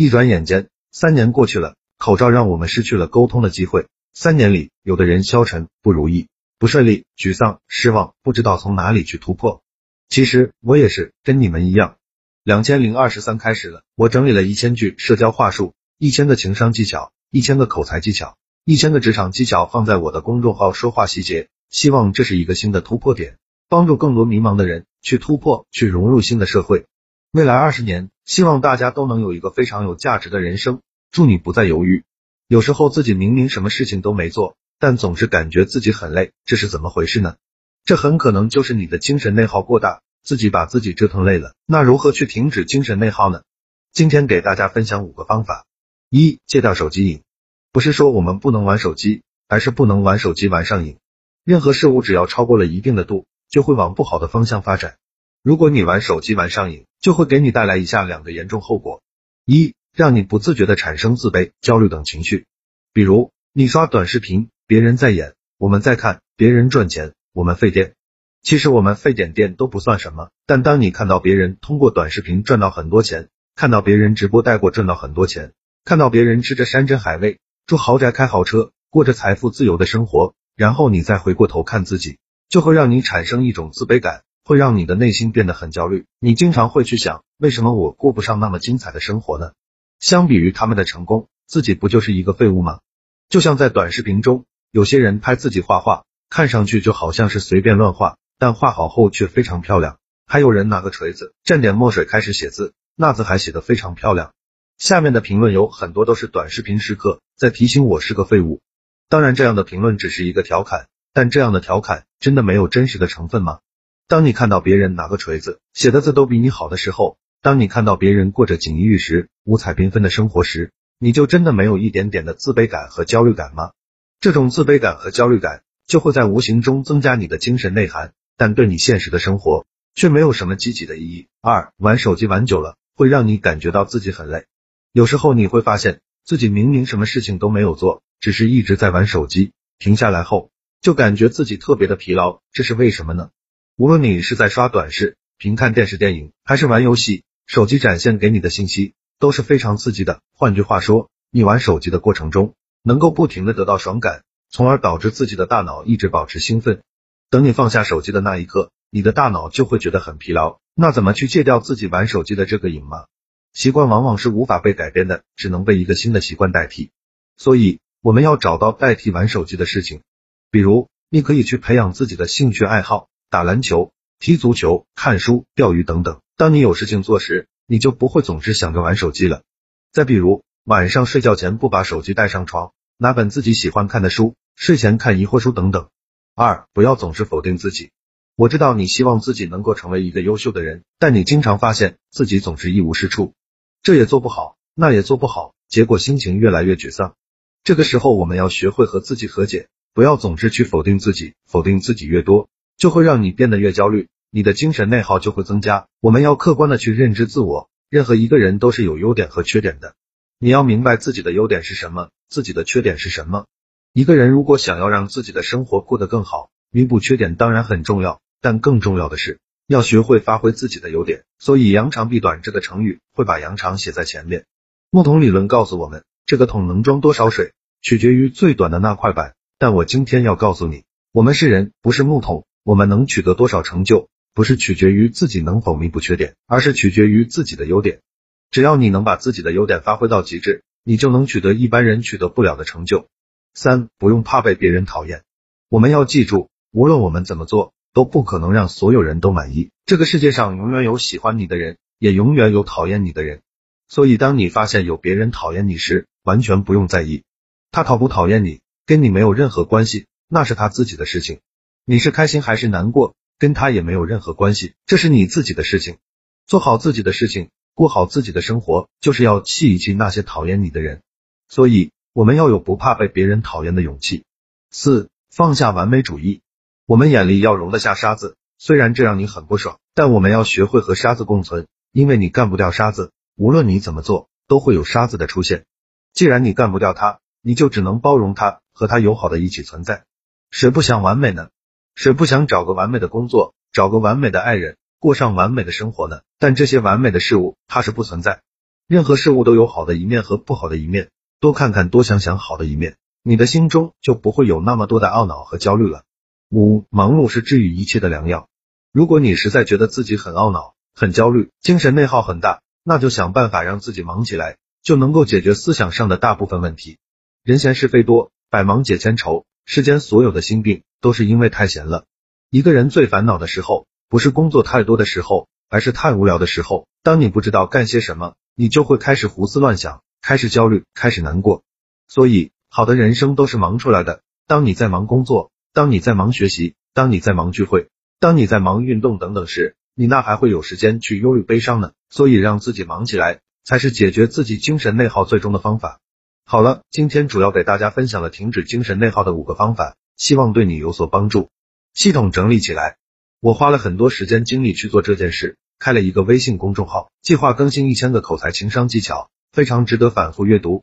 一转眼间，三年过去了，口罩让我们失去了沟通的机会。三年里，有的人消沉、不如意、不顺利、沮丧、失望，不知道从哪里去突破。其实我也是跟你们一样。两千零二十三开始了，我整理了一千句社交话术，一千个情商技巧，一千个口才技巧，一千个职场技巧，放在我的公众号说话细节，希望这是一个新的突破点，帮助更多迷茫的人去突破，去融入新的社会。未来二十年，希望大家都能有一个非常有价值的人生。祝你不再犹豫。有时候自己明明什么事情都没做，但总是感觉自己很累，这是怎么回事呢？这很可能就是你的精神内耗过大，自己把自己折腾累了。那如何去停止精神内耗呢？今天给大家分享五个方法：一、戒掉手机瘾。不是说我们不能玩手机，而是不能玩手机玩上瘾。任何事物只要超过了一定的度，就会往不好的方向发展。如果你玩手机玩上瘾，就会给你带来以下两个严重后果：一、让你不自觉的产生自卑、焦虑等情绪，比如你刷短视频，别人在演，我们在看；别人赚钱，我们费电。其实我们费点电都不算什么，但当你看到别人通过短视频赚到很多钱，看到别人直播带货赚到很多钱，看到别人吃着山珍海味，住豪宅开豪车，过着财富自由的生活，然后你再回过头看自己，就会让你产生一种自卑感，会让你的内心变得很焦虑。你经常会去想，为什么我过不上那么精彩的生活呢？相比于他们的成功，自己不就是一个废物吗？就像在短视频中，有些人拍自己画画，看上去就好像是随便乱画，但画好后却非常漂亮。还有人拿个锤子，蘸点墨水开始写字，那字还写得非常漂亮。下面的评论有很多都是短视频时刻在提醒我是个废物。当然，这样的评论只是一个调侃，但这样的调侃真的没有真实的成分吗？当你看到别人拿个锤子写的字都比你好的时候。当你看到别人过着锦衣玉食、五彩缤纷的生活时，你就真的没有一点点的自卑感和焦虑感吗？这种自卑感和焦虑感就会在无形中增加你的精神内涵，但对你现实的生活却没有什么积极的意义。二，玩手机玩久了会让你感觉到自己很累，有时候你会发现自己明明什么事情都没有做，只是一直在玩手机，停下来后就感觉自己特别的疲劳，这是为什么呢？无论你是在刷短视频、看电视电影，还是玩游戏。手机展现给你的信息都是非常刺激的。换句话说，你玩手机的过程中，能够不停的得到爽感，从而导致自己的大脑一直保持兴奋。等你放下手机的那一刻，你的大脑就会觉得很疲劳。那怎么去戒掉自己玩手机的这个瘾吗？习惯往往是无法被改变的，只能被一个新的习惯代替。所以，我们要找到代替玩手机的事情。比如，你可以去培养自己的兴趣爱好，打篮球、踢足球、看书、钓鱼等等。当你有事情做时，你就不会总是想着玩手机了。再比如，晚上睡觉前不把手机带上床，拿本自己喜欢看的书，睡前看疑惑书等等。二，不要总是否定自己。我知道你希望自己能够成为一个优秀的人，但你经常发现自己总是一无是处，这也做不好，那也做不好，结果心情越来越沮丧。这个时候，我们要学会和自己和解，不要总是去否定自己，否定自己越多，就会让你变得越焦虑。你的精神内耗就会增加。我们要客观的去认知自我，任何一个人都是有优点和缺点的。你要明白自己的优点是什么，自己的缺点是什么。一个人如果想要让自己的生活过得更好，弥补缺点当然很重要，但更重要的是要学会发挥自己的优点。所以扬长避短这个成语会把扬长写在前面。木桶理论告诉我们，这个桶能装多少水，取决于最短的那块板。但我今天要告诉你，我们是人，不是木桶，我们能取得多少成就。不是取决于自己能否弥补缺点，而是取决于自己的优点。只要你能把自己的优点发挥到极致，你就能取得一般人取得不了的成就。三，不用怕被别人讨厌。我们要记住，无论我们怎么做，都不可能让所有人都满意。这个世界上永远有喜欢你的人，也永远有讨厌你的人。所以，当你发现有别人讨厌你时，完全不用在意。他讨不讨厌你，跟你没有任何关系，那是他自己的事情。你是开心还是难过？跟他也没有任何关系，这是你自己的事情，做好自己的事情，过好自己的生活，就是要气一气那些讨厌你的人。所以，我们要有不怕被别人讨厌的勇气。四，放下完美主义，我们眼里要容得下沙子，虽然这让你很不爽，但我们要学会和沙子共存，因为你干不掉沙子，无论你怎么做，都会有沙子的出现。既然你干不掉它，你就只能包容它，和它友好的一起存在。谁不想完美呢？谁不想找个完美的工作，找个完美的爱人，过上完美的生活呢？但这些完美的事物它是不存在。任何事物都有好的一面和不好的一面，多看看多想想好的一面，你的心中就不会有那么多的懊恼和焦虑了。五，忙碌是治愈一切的良药。如果你实在觉得自己很懊恼、很焦虑，精神内耗很大，那就想办法让自己忙起来，就能够解决思想上的大部分问题。人闲是非多，百忙解千愁。世间所有的心病都是因为太闲了。一个人最烦恼的时候，不是工作太多的时候，而是太无聊的时候。当你不知道干些什么，你就会开始胡思乱想，开始焦虑，开始难过。所以，好的人生都是忙出来的。当你在忙工作，当你在忙学习，当你在忙聚会，当你在忙运动等等时，你那还会有时间去忧虑悲伤呢？所以让自己忙起来，才是解决自己精神内耗最终的方法。好了，今天主要给大家分享了停止精神内耗的五个方法，希望对你有所帮助。系统整理起来，我花了很多时间精力去做这件事，开了一个微信公众号，计划更新一千个口才情商技巧，非常值得反复阅读。